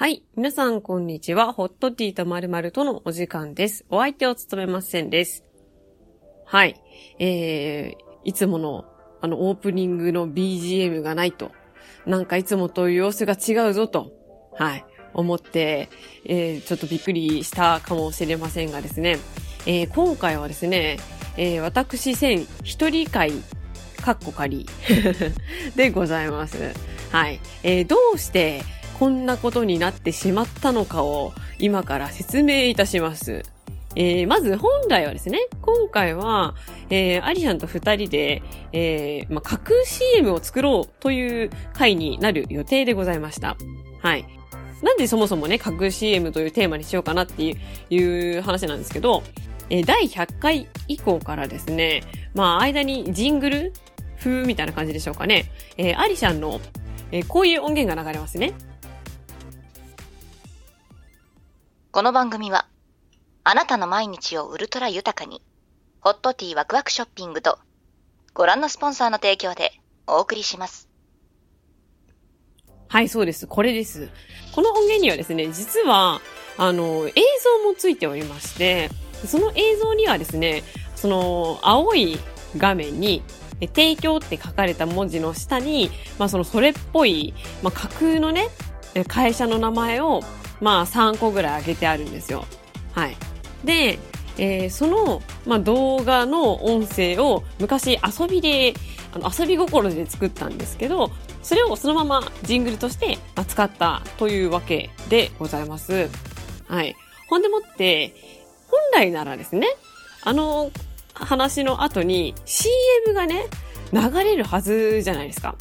はい。皆さん、こんにちは。ホットティーとまるまるとのお時間です。お相手を務めませんです。はい。えー、いつもの、あの、オープニングの BGM がないと。なんかいつもと様子が違うぞと。はい。思って、えー、ちょっとびっくりしたかもしれませんがですね。えー、今回はですね、えー、私千一人会、かっこ仮 でございます。はい。えー、どうしてこんなことになってしまったのかを今から説明いたします。えー、まず本来はですね、今回は、えー、アリさんと二人で、えー、まあ、架空 CM を作ろうという回になる予定でございました。はい。なんでそもそもね、架空 CM というテーマにしようかなっていういう話なんですけど、えー、第100回以降からですね、まあ、間にジングル風みたいな感じでしょうかね。えー、アリシャンの、えー、こういう音源が流れますね。この番組は、あなたの毎日をウルトラ豊かに、ホットティーワクワクショッピングと、ご覧のスポンサーの提供でお送りします。はい、そうです。これです。この音源にはですね、実は、あの、映像もついておりまして、その映像にはですね、その、青い画面に、提供って書かれた文字の下に、まあそのそれっぽい、まあ架空のね、会社の名前を、まあ3個ぐらい挙げてあるんですよ。はい。で、えー、その、まあ動画の音声を昔遊びで、あの遊び心で作ったんですけど、それをそのままジングルとして使ったというわけでございます。はい。ほんでもって、本来ならですね、あの話の後に CM がね、流れるはずじゃないですか。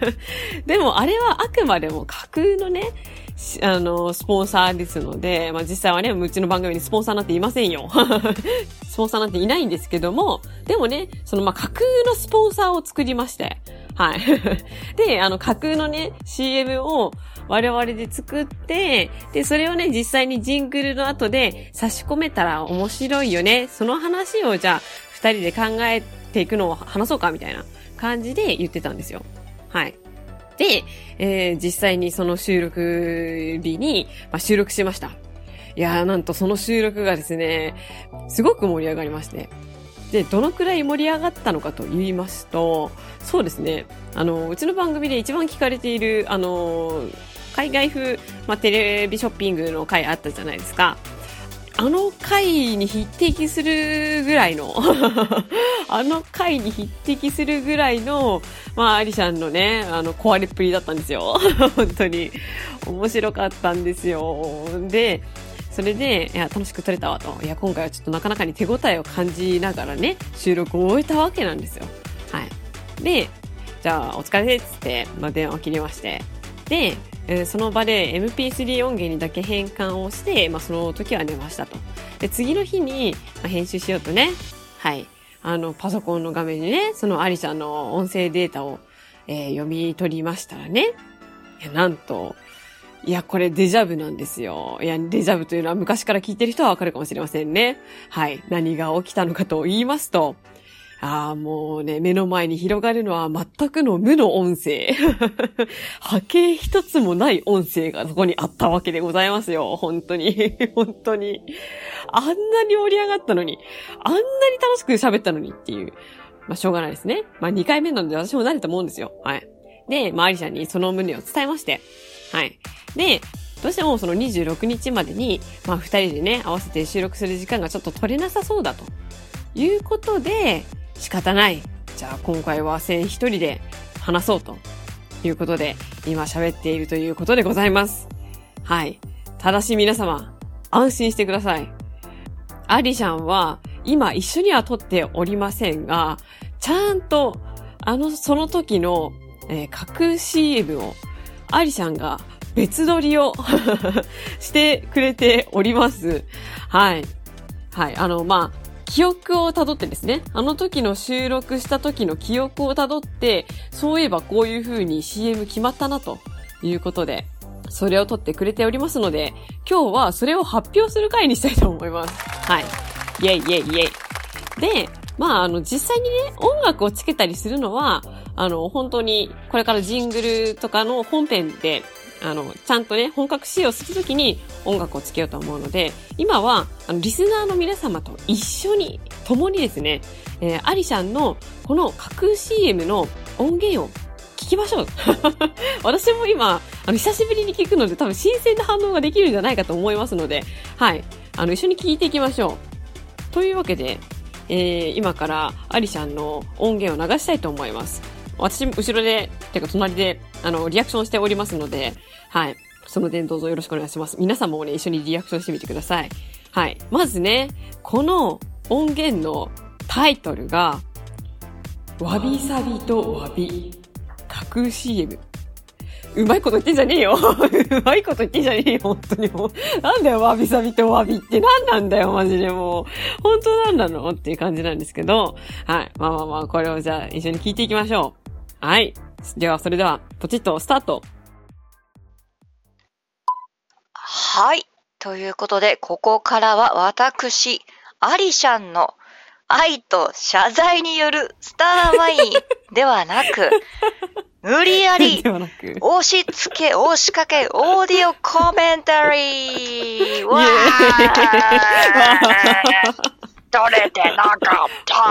でもあれはあくまでも架空のね、あの、スポンサーですので、まあ実際はね、うちの番組にスポンサーなんていませんよ。スポンサーなんていないんですけども、でもね、そのま架空のスポンサーを作りまして、はい。で、あの架空のね、CM を我々で作って、で、それをね、実際にジングルの後で差し込めたら面白いよね。その話をじゃあ、二人で考えていくのを話そうか、みたいな感じで言ってたんですよ。はい。で、えー、実際にその収録日に、まあ、収録しました。いやー、なんとその収録がですね、すごく盛り上がりまして。で、どのくらい盛り上がったのかと言いますと、そうですね、あの、うちの番組で一番聞かれている、あの、海外風、まあ、テレビショッピングの回あったじゃないですか。あの回に匹敵するぐらいの あの回に匹敵するぐらいの、まあ、アリシャンのね、あの、壊れっぷりだったんですよ。本当に。面白かったんですよ。で、それで、いや、楽しく撮れたわと。いや、今回はちょっとなかなかに手応えを感じながらね、収録を終えたわけなんですよ。はい。で、じゃあ、お疲れっつって、まあ、電話を切りまして。で、えー、その場で MP3 音源にだけ変換をして、まあ、その時は寝ましたと。で、次の日に、まあ、編集しようとね、はい。あの、パソコンの画面にね、そのアリちゃんの音声データを、えー、読み取りましたらね、いや、なんと、いや、これデジャブなんですよ。いや、デジャブというのは昔から聞いてる人はわかるかもしれませんね。はい。何が起きたのかと言いますと、ああ、もうね、目の前に広がるのは全くの無の音声。波形一つもない音声がそこにあったわけでございますよ。本当に。本当に。あんなに盛り上がったのに、あんなに楽しく喋ったのにっていう。まあ、しょうがないですね。まあ、2回目なので私も慣れたもんですよ。はい。で、まあ、アリちゃんにその旨を伝えまして。はい。で、どうしてもその26日までに、まあ、二人でね、合わせて収録する時間がちょっと取れなさそうだと。いうことで、仕方ない。じゃあ今回は千一人で話そうということで、今喋っているということでございます。はい。ただし皆様、安心してください。アリシャンは今一緒には撮っておりませんが、ちゃんとあの、その時の、えー、架空 CM をアリシャンが別撮りを してくれております。はい。はい。あの、まあ、記憶をたどってですね、あの時の収録した時の記憶をたどって、そういえばこういう風に CM 決まったなということで、それを撮ってくれておりますので、今日はそれを発表する回にしたいと思います。はい。イェイイェイイェイ。で、まあ、あの、実際にね、音楽をつけたりするのは、あの、本当に、これからジングルとかの本編で、あの、ちゃんとね、本格使用するときに音楽をつけようと思うので、今は、あの、リスナーの皆様と一緒に、共にですね、えー、アリシャンのこの架空 CM の音源を聞きましょう。私も今、あの、久しぶりに聞くので多分新鮮な反応ができるんじゃないかと思いますので、はい。あの、一緒に聞いていきましょう。というわけで、えー、今からアリシャンの音源を流したいと思います。私、後ろで、てか隣で、あの、リアクションしておりますので、はい。その点どうぞよろしくお願いします。皆さんもね、一緒にリアクションしてみてください。はい。まずね、この音源のタイトルが、わびさびとわび、架空 CM。うまいこと言ってんじゃねえよ。うまいこと言ってんじゃねえよ、本当にもう。なんだよ、わびさびとわびって何なんだよ、マジでもう。本当なんなの？っていう感じなんですけど。はい。まあまあまあ、これをじゃあ一緒に聞いていきましょう。はい。では、それでは、ポチッとスタート。はい。ということで、ここからは私、アリシャンの愛と謝罪によるスターマインではなく、無理やり、押し付け、押しかけ、オーディオコメンタリー。わー。取れてなかった？ご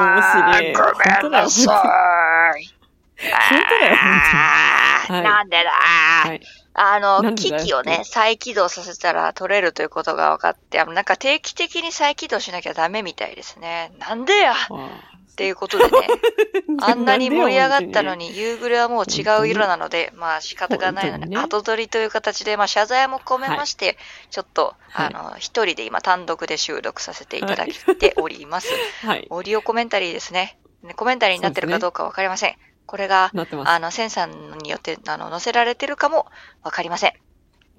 めんなさい本当だよ、本当に。なんでだ、はい、あの、機器をね、再起動させたら取れるということが分かって、なんか定期的に再起動しなきゃダメみたいですね。なんでや？っていうことでね、あんなに盛り上がったのに、夕暮れはもう違う色なので、まあ仕方がないので、ね、後取りという形で、まあ謝罪も込めまして、はい、ちょっと、あの、一人で今単独で収録させていただいております。はい。オーディオコメンタリーですね。コメンタリーになってるかどうかわかりません。これが、あの、センサーによって、あの、載せられてるかもわかりません。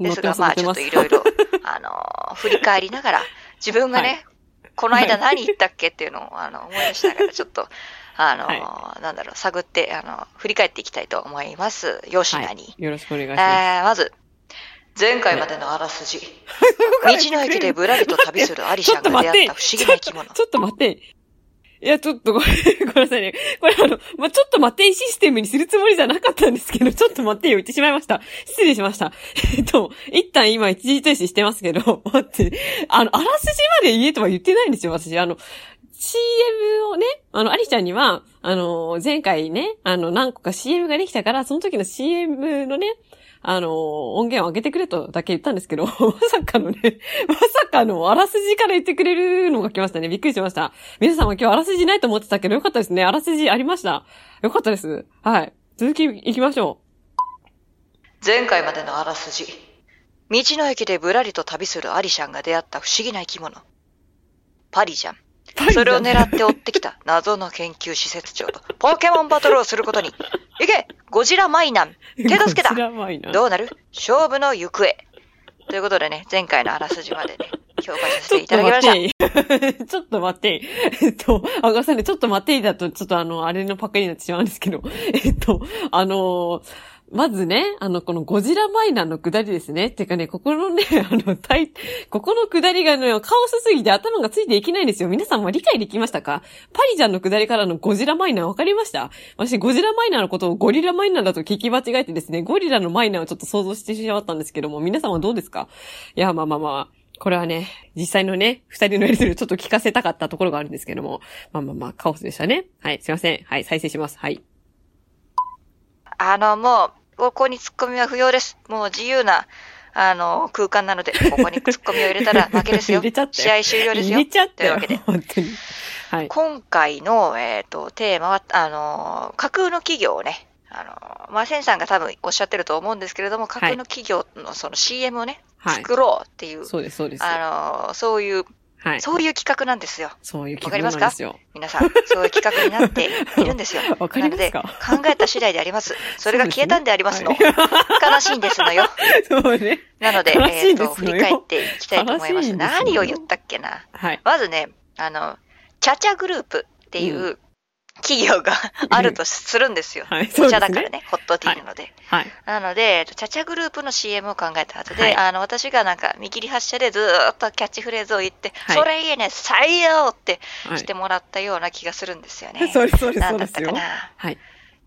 ですが、まあ、ちょっといろいろ、あの、振り返りながら、自分がね、はい、この間何言ったっけっていうのを、あの、思い出しながら、ちょっと、あの、はい、なんだろう、探って、あの、振り返っていきたいと思います。よしなに、はい。よろしくお願いします。えー、まず、前回までのあらすじ。道の駅でぶらりと旅するアリシャンが出会った不思議な生き物。ちょっと待って。いや、ちょっとごめん、ごめんなさいね。これあの、まあ、ちょっと待ってシステムにするつもりじゃなかったんですけど、ちょっと待ってよ、言ってしまいました。失礼しました。えっと、一旦今一時停止してますけど、待って、あの、あらすじまで言えとは言ってないんですよ、私。あの、CM をね、あの、ありちゃんには、あの、前回ね、あの、何個か CM ができたから、その時の CM のね、あの、音源を上げてくれとだけ言ったんですけど、まさかのね、まさかのあらすじから言ってくれるのが来ましたね。びっくりしました。皆さんも今日あらすじないと思ってたけどよかったですね。あらすじありました。よかったです。はい。続き行きましょう。前回までのあらすじ。道の駅でぶらりと旅するアリシャンが出会った不思議な生き物。パリジャン。それを狙って追ってきた。謎の研究施設長と。ポケモンバトルをすることに。いけ！ゴジラマイナン。手助けだ。どうなる？勝負の行方。ということでね、前回のあらすじまでね、評価させていただきました。ちょっと待 って。えっと、あがさんね、ちょっと待っていだと、ちょっとあの、あれのパックになってしまうんですけど、えっと、あのーまずね、あの、このゴジラマイナーの下りですね。てかね、ここのね、あの、たいここの下りがね、カオスすぎて頭がついていけないんですよ。皆さんも理解できましたか？パリジャンの下りからのゴジラマイナー分かりました？私、ゴジラマイナーのことをゴリラマイナーだと聞き間違えてですね、ゴリラのマイナーをちょっと想像してしまったんですけども、皆さんはどうですか？いや、まあまあまあ。これはね、実際のね、二人のやりとりをちょっと聞かせたかったところがあるんですけども、まあまあまあ、カオスでしたね。はい、すいません。はい、再生します。はい。あの、もう、ここに突っ込みは不要です。もう自由な、あの、空間なので、ここに突っ込みを入れたら 負けですよ。試合終了ですよ。入れちゃったというわけで。本当に。はい。今回の、えっ、ー、と、テーマは、あの、架空の企業をね、あの、まあ、センさんが多分おっしゃってると思うんですけれども、架空の企業のその CM をね、はい、作ろうっていう、そうです、そうです。あの、そういうはい。そういう企画なんですよ。そういう企画なんですよ。わかりますか皆さん、そういう企画になっているんですよ。わかりますか？考えた次第であります。それが消えたんでありますの。悲しいんですのよ。そうね。なので、えっ、ー、と、振り返っていきたいと思います。何を言ったっけな。はい。まずね、あの、チャチャグループっていう、うん企業が あるとするんですよ。はい、お茶だからね、ホットティーなので。はい。なので、チャチャグループの CM を考えた後で、はい、あの、私がなんか見切り発車でずっとキャッチフレーズを言って、はい、それいいね、採用ってしてもらったような気がするんですよね。そうです、そうです、そうですよ。はい。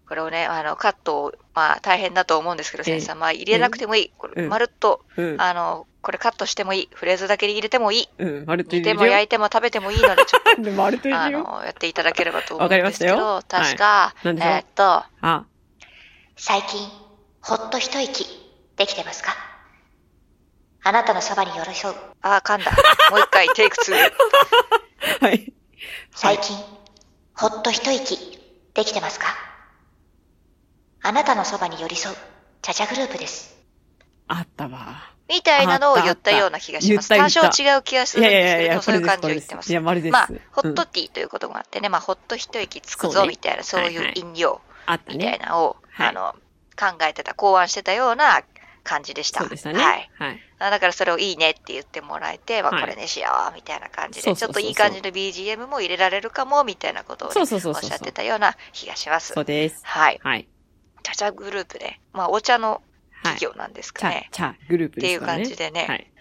これをね、あの、カットを、まあ、大変だと思うんですけど、先生、まあ、入れなくてもいい。これ、まるっと、あの、これカットしてもいい。フレーズだけで入れてもいい。うん、丸と入れても焼いても食べてもいいので、ちょっと、丸とあの、やっていただければと思うんですけど、確か、えっと、最近、ほっと一息、できてますか？あなたのそばに寄り添う。ああ、噛んだ。もう一回、テイク2。はい。最近、ほっと一息、できてますか？あなたのそばに寄り添う、チャチャグループです。あったわ。みたいなのを言ったような気がします。多少違う気がするんですけれど、そういう感じを言ってます。いや、まるです。まあ、ホットティーということがあってね、まあ、ホッと一息つくぞ、みたいな、そういう飲料、みたいなのを、あの、考えてた、考案してたような感じでした。そうでしたね。はい。はい、だからそれをいいねって言ってもらえて、まあこれねしようみたいな感じで、ちょっといい感じの BGM も入れられるかもみたいなことを、ね、おっしゃってたような気がします。そうです。はい。はい。チャチャグループで、まあお茶の企業なんですかね。チャ、チャグループですね。っていう感じでね。はい。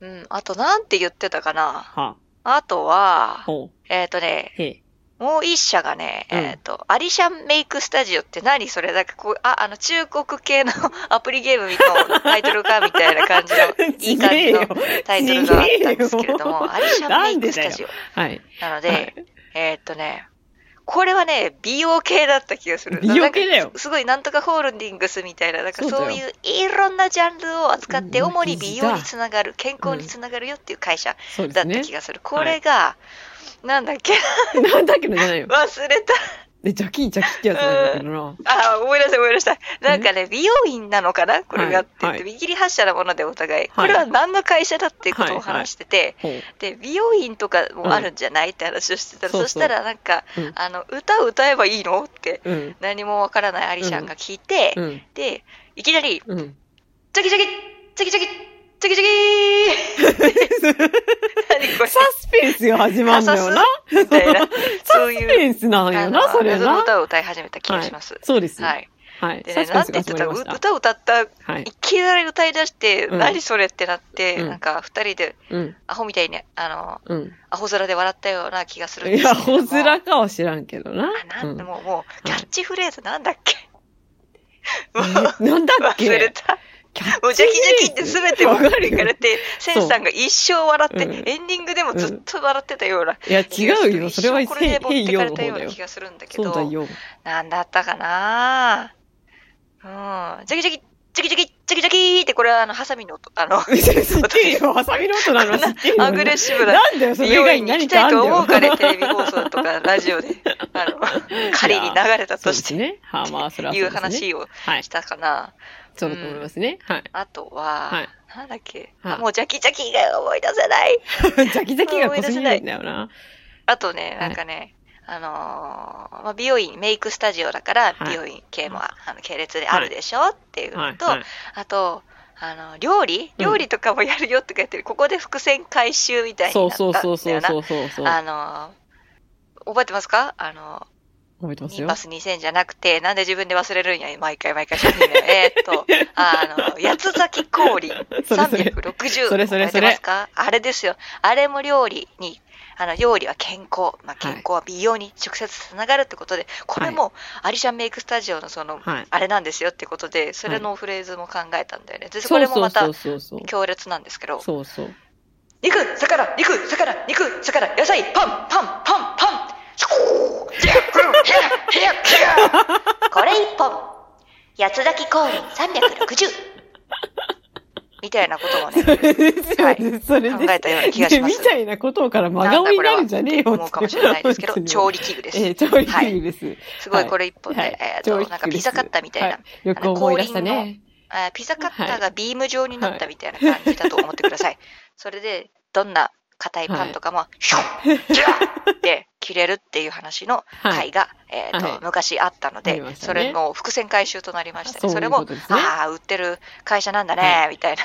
うん。あとなんて言ってたかな。はあ、あとは、えっ、ー、とね、もう一社がね、うん、えっ、ー、と、アリシャンメイクスタジオって何それなんかこう、あ、あの、中国系の アプリゲームのタイトルかみたいな感じの、いい感じのタイトルがあったんですけれども、アリシャンメイクスタジオ。はい。なので、はい、えっ、とね、これはね、美容系だった気がする。美容系だよ。すごいなんとかホールディングスみたいな、なんかそういういろんなジャンルを扱って、主に美容につながる、健康につながるよっていう会社だった気がする。これが、はいなんだっけ？なんだっけのじゃないよ。忘れた。で、ジャキンジャキってやつなんだけどな。あ、思い出した思い出した。なんかね、美容院なのかな？これがって言って、見切り発車なものでお互い。これは何の会社だっていうことを話してて、で、美容院とかもあるんじゃないって話をしてたら、そしたらなんか、あの、歌を歌えばいいの？って、何もわからないアリシャンが聞いて、で、いきなり、ジャキジャキ、ジャキジャキ、チキチキー何これサスペンスが始まるんだよな。サスペンスなんよな、それな。歌を歌い始めた気がします。そうです。はい。はい。なんて言ってた？歌を歌った、い、きなり歌い出して、何それってなって、なんか二人で、アホみたいに、あの、アホ面で笑ったような気がするんですけど。いや、アホ面かは知らんけどな。なんでも、もう、キャッチフレーズなんだっけ？なんだっけ？忘れた。もうジャキジャキって全て分かるかれて、センさんが一生笑って、エンディングでもずっと笑ってたような。いや、違うよ。それはこれで持ってかれたような気がするんだけど。そう。なんだったかなうん。ジャキジャキ、ジャキジャキ、ジャキジャキってこれはあの、ハサミの音、あの。ハサミの音なの。アグレッシブな。なんだよ、それ以外に何かあんだよ。行きたいと思うかね、テレビ放送とかラジオで。あの、仮に流れたとして。ね。はあ、まあ、それは。いう話をしたかな。そうだと思いますね。はい。あとは、はい、なんだっけ、はい、もうジャキジャキが思い出せない。ジャキジャキが濃すぎない。んだよな。あとね、なんかね、あのー、まあ、美容院、メイクスタジオだから、美容院系も、あの系列であるでしょ、っていうのと、あと、あの、料理？料理とかもやるよって言ってる、ここで伏線回収みたいになったんだよな。そうそうそうそうそうあのー、覚えてますか？あの覚えてますよ。インパス2000じゃなくて、なんで自分で忘れるんや、毎回毎回えっと、あの、八つ咲き氷360。それそれそれ。ますか？あれですよ。あれも料理に、あの、料理は健康。まあ、健康は美容に直接つながるってことで、これも、アリシャンメイクスタジオのその、はい、あれなんですよってことで、それのフレーズも考えたんだよね。で、これもまた、強烈なんですけど。そうそう。肉、魚、肉、魚、肉、魚、野菜、パン、パン、パン、パン、これ一本。八つ咲き氷360。みたいなことをね、はい、考えたような気がします。みたいなことから真顔になるんじゃねえよ思うかもしれないですけど、調理器具です。えー、調理器具です。はい、すごいこれ一本で、はい、えっ、と、なんかピザカッターみたいな。はい、よく思い出したね。ピザカッターがビーム状になったみたいな感じだと思ってください。それで、どんな硬いパンとかも、シュッ、ジャッって切れるっていう話の回が、えっ、と、昔あったので、それの伏線回収となりました。ね。それも、ああ、売ってる会社なんだね、みたいな。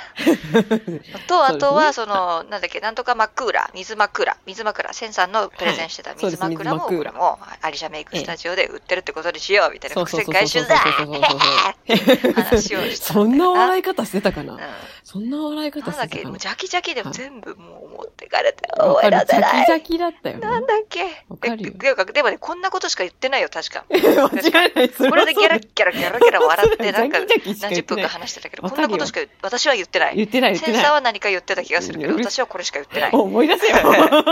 と、あとは、その、なんだっけ、なんとか枕、水枕、水枕、センさんのプレゼンしてた水枕も、これも、アリシャメイクスタジオで売ってるってことにしよう、みたいな伏線回収だ話をした。そんな笑い方してたかな？そんな笑い方してたかな？ジャキジャキでも全部もう持ってかれて、思い出せない。ジャキジャキだったよなんだっけわかるよ。でもね、こんなことしか言ってないよ、確か。間違いない。これでギャラギャラギャラギャラ 笑って、なんか何十分か話してたけど、こんなことしか私は言ってない。言ってない、言ってない。センサーは何か言ってた気がするけど、私はこれしか言ってない。思い出せよ。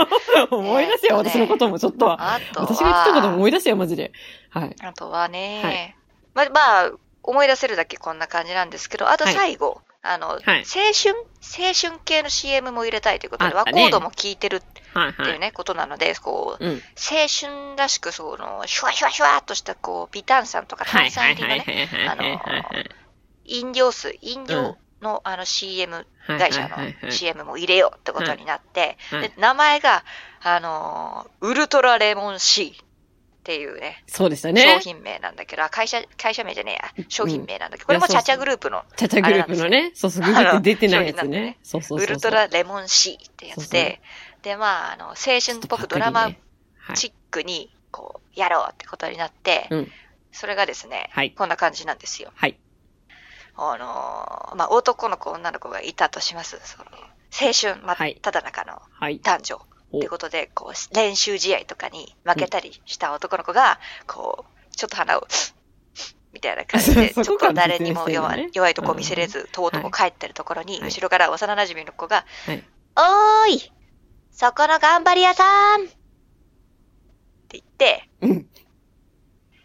思い出せよ、私のこともちょっと。あと私が言ったこと思い出せよ、マジで。はい。あとはね、まあ、まあ、思い出せるだけこんな感じなんですけど、あと最後、あの、青春、青春系の CM も入れたいということで、ワコードも聞いてるっていうね、ことなので、こう、青春らしく、その、シュワシュワシュワっとした、こう、微炭酸とか炭酸入りのね、あの、飲料水、飲料の、あの CM、会社の CM も入れようってことになって、で名前が、あの、ウルトラレモン C っていうね。そうでしたね。商品名なんだけど、会社、会社名じゃねえや。商品名なんだけど、これもチャチャグループの。チャチャグループのね。そうそう、ググって出てないやつね。そうそうウルトラレモン C ってやつで、で、まあ、あの、青春っぽくドラマチックに、こう、やろうってことになって、それがですね、こんな感じなんですよ。はい。あのまあ、男の子、女の子がいたとします。その青春、まあ、ただ中の男女。ってことで、こう、練習試合とかに負けたりした男の子が、こう、ちょっと鼻を、みたいな感じで、ちょっと誰にも弱い弱いとこ見せれず、とうとう帰ってるところに、後ろから幼馴染の子が、おーいそこの頑張り屋さんって言って、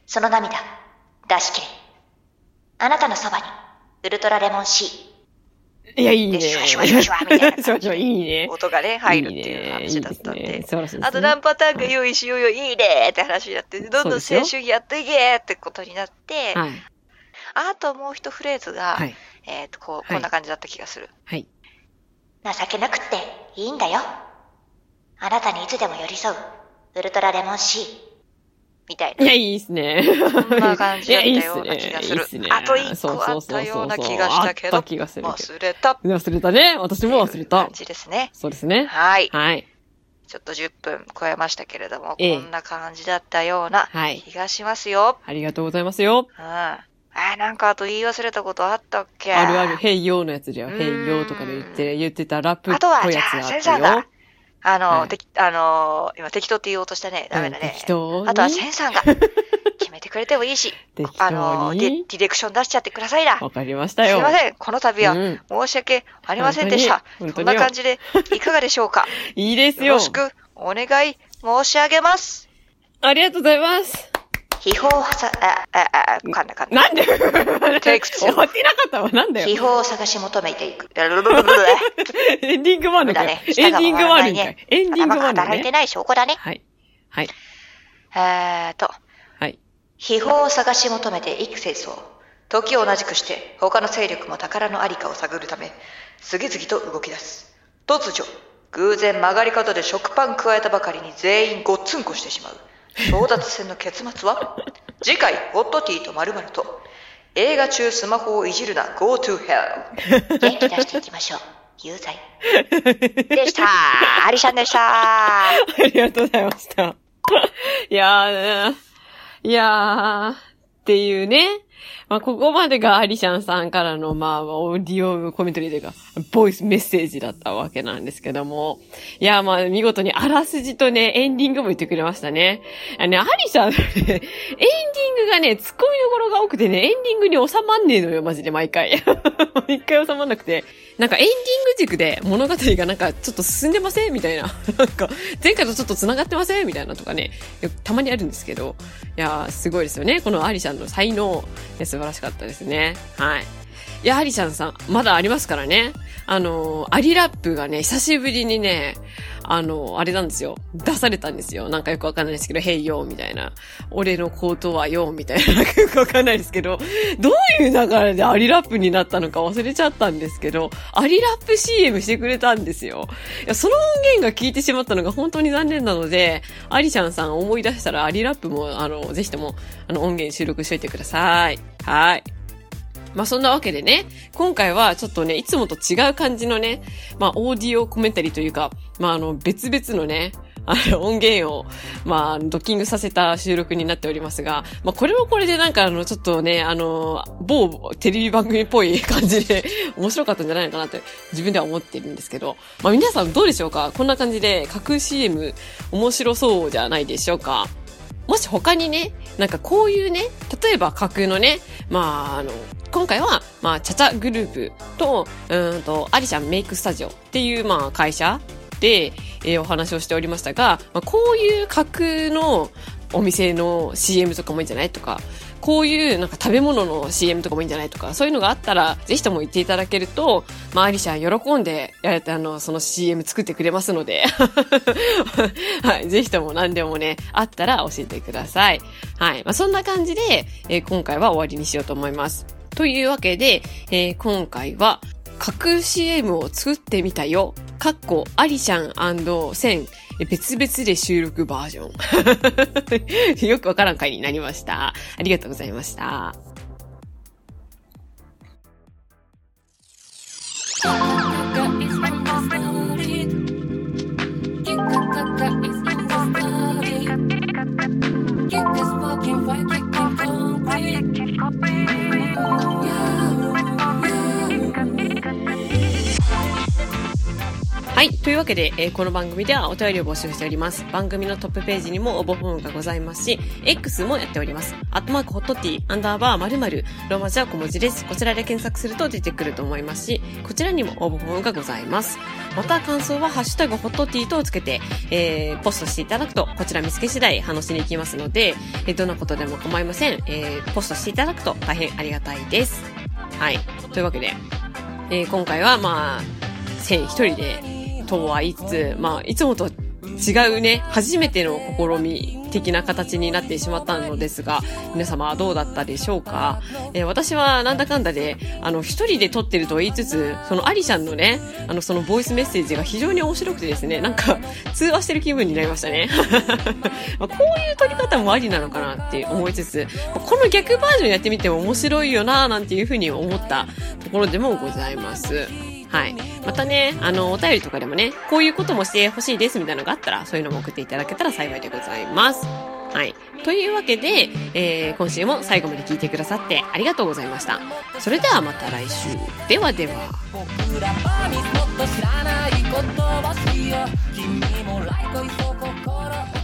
その涙、出し切れ。あなたのそばに、ウルトラレモン C。いや、いいね。シュワシュワシュワシュワみたいな。シュワシュワ、いいね。音がね、入るっていう話だったんで。あと何パターンか用意しようよ、いいねって話になって、どんどん青春やっていけってことになって、あともう一フレーズが、えっと、こう、こんな感じだった気がする。はい。情けなくっていいんだよ。あなたにいつでも寄り添う、ウルトラレモン C。みたいな。いや、いいっすね。そんな感じだったような気がする。いいっすね。あと一個あったような気がしたけど、忘れた。忘れたね。私も忘れた。感じですね。そうですね。はい。はい。ちょっと10分超えましたけれども、こんな感じだったような気がしますよ。ありがとうございますよ。うん。あ、なんかあと言い忘れたことあったっけ？あるある、へいよのやつじゃん。へいよとかで言って、言ってたラップっぽいやつがあったよ。あとは、じゃあ、センサーだ。あの、はい、てあの今適当って言おうとしたね。ダメだね。適当あとはセンさんが決めてくれてもいいし、あのディレクション出しちゃってくださいな。わかりましたよ。すいません。この度は申し訳ありませんでした。うん、こんな感じでいかがでしょうか？いいですよ。よろしくお願い申し上げます。ありがとうございます。秘宝はさ、あ、あ、あ、かんだかんだ。なんで？テイク2。終わってなかったわ。なんだよ。秘宝を探し求めていく。エンディングもあるか？ね。エンディングもあるんか？い。エンディングもあるね？働いてない証拠だね。はい。はい。えーと。はい。秘宝を探し求めて幾戦争。時を同じくして、他の勢力も宝のありかを探るため、次々と動き出す。突如、偶然曲がり方で食パン加えたばかりに全員ごっつんこしてしまう。争奪戦の結末は？次回、ホットティーと〇〇と、映画中スマホをいじるな、Go to hell。元気出していきましょう。有罪。でしたアリシャンでしたありがとうございました。いやー、いやー、っていうね。まあ、ここまでがアリシャンさんからの、まあ、オーディオコメントリーというか、ボイスメッセージだったわけなんですけども。いや、まあ、見事にあらすじとね、エンディングも言ってくれましたね。あのね、アリシャン、エンディングがね、突っ込みどころが多くてね、エンディングに収まんねえのよ、マジで、毎回。毎回収まんなくて。なんかエンディング軸で物語がなんかちょっと進んでませんみたいな。なんか、前回とちょっと繋がってませんみたいなとかね、たまにあるんですけど。いや、すごいですよね。このアリシャンの才能。素晴らしかったですね。はい。いや、アリちゃんさん、まだありますからね。あの、アリラップがね、久しぶりにね、あの、あれなんですよ。出されたんですよ。なんかよくわかんないですけど、へいよ、みたいな。俺のコートはよ、みたいな。なんかよくわかんないですけど、どういう流れでアリラップになったのか忘れちゃったんですけど、アリラップ CM してくれたんですよ。いや、その音源が聞いてしまったのが本当に残念なので、アリシャンさん思い出したらアリラップも、あの、ぜひとも、あの、音源収録しといてください。はい。まあそんなわけでね、今回はちょっとね、いつもと違う感じのね、まあオーディオコメンタリーというか、まああの別々のね、あの、音源を、まあ、ドッキングさせた収録になっておりますが、まあ、これもこれでなんかあの、ちょっとね、あの、某テレビ番組っぽい感じで面白かったんじゃないのかなって自分では思ってるんですけど、まあ、皆さんどうでしょうか？こんな感じで架空 CM 面白そうじゃないでしょうか？もし他にね、なんかこういうね、例えば架空のね、まあ、あの、今回は、まあ、チャチャグループと、うんと、アリシャンメイクスタジオっていう、まあ、会社で、えー、お話をしておりましたが、まあ、こういう架空のお店の CM とかもいいんじゃないとか、こういうなんか食べ物の CM とかもいいんじゃないとか、そういうのがあったら、ぜひとも言っていただけると、まあ、アリシャン喜んで、やれて、あの、その CM 作ってくれますので、はい、ぜひとも何でもね、あったら教えてください。はい、まあ、そんな感じで、えー、今回は終わりにしようと思います。というわけで、えー、今回は、架空 CM を作ってみたよ。かっこ、アリシャンセン、別々で収録バージョン。よくわからん回になりました。ありがとうございました。はい。というわけで、えー、この番組ではお便りを募集しております。番組のトップページにも応募フォームがございますし、X もやっております。アットマークホットティー、アンダーバー〇〇、ローマ字は小文字です。こちらで検索すると出てくると思いますし、こちらにも応募フォームがございます。また感想はハッシュタグホットティーとつけて、えー、ポストしていただくと、こちら見つけ次第話しに行きますので、えー、どんなことでも構いません。えー、ポストしていただくと大変ありがたいです。はい。というわけで、えー、今回はまあ、1000一人でとはいつ、まあ、いつもと違うね、初めての試み的な形になってしまったのですが、皆様はどうだったでしょうか、えー、私はなんだかんだで、あの、一人で撮ってると言いつつ、そのアリちゃんのね、あの、そのボイスメッセージが非常に面白くてですね、なんか、通話してる気分になりましたね。まあこういう撮り方もありなのかなって思いつつ、この逆バージョンやってみても面白いよななんていうふうに思ったところでもございます。はい。またね、あの、お便りとかでもね、こういうこともしてほしいですみたいなのがあったら、そういうのも送っていただけたら幸いでございます。はい。というわけで、えー、今週も最後まで聞いてくださってありがとうございました。それではまた来週。ではでは。僕らはっと知らないことよ。君も来い心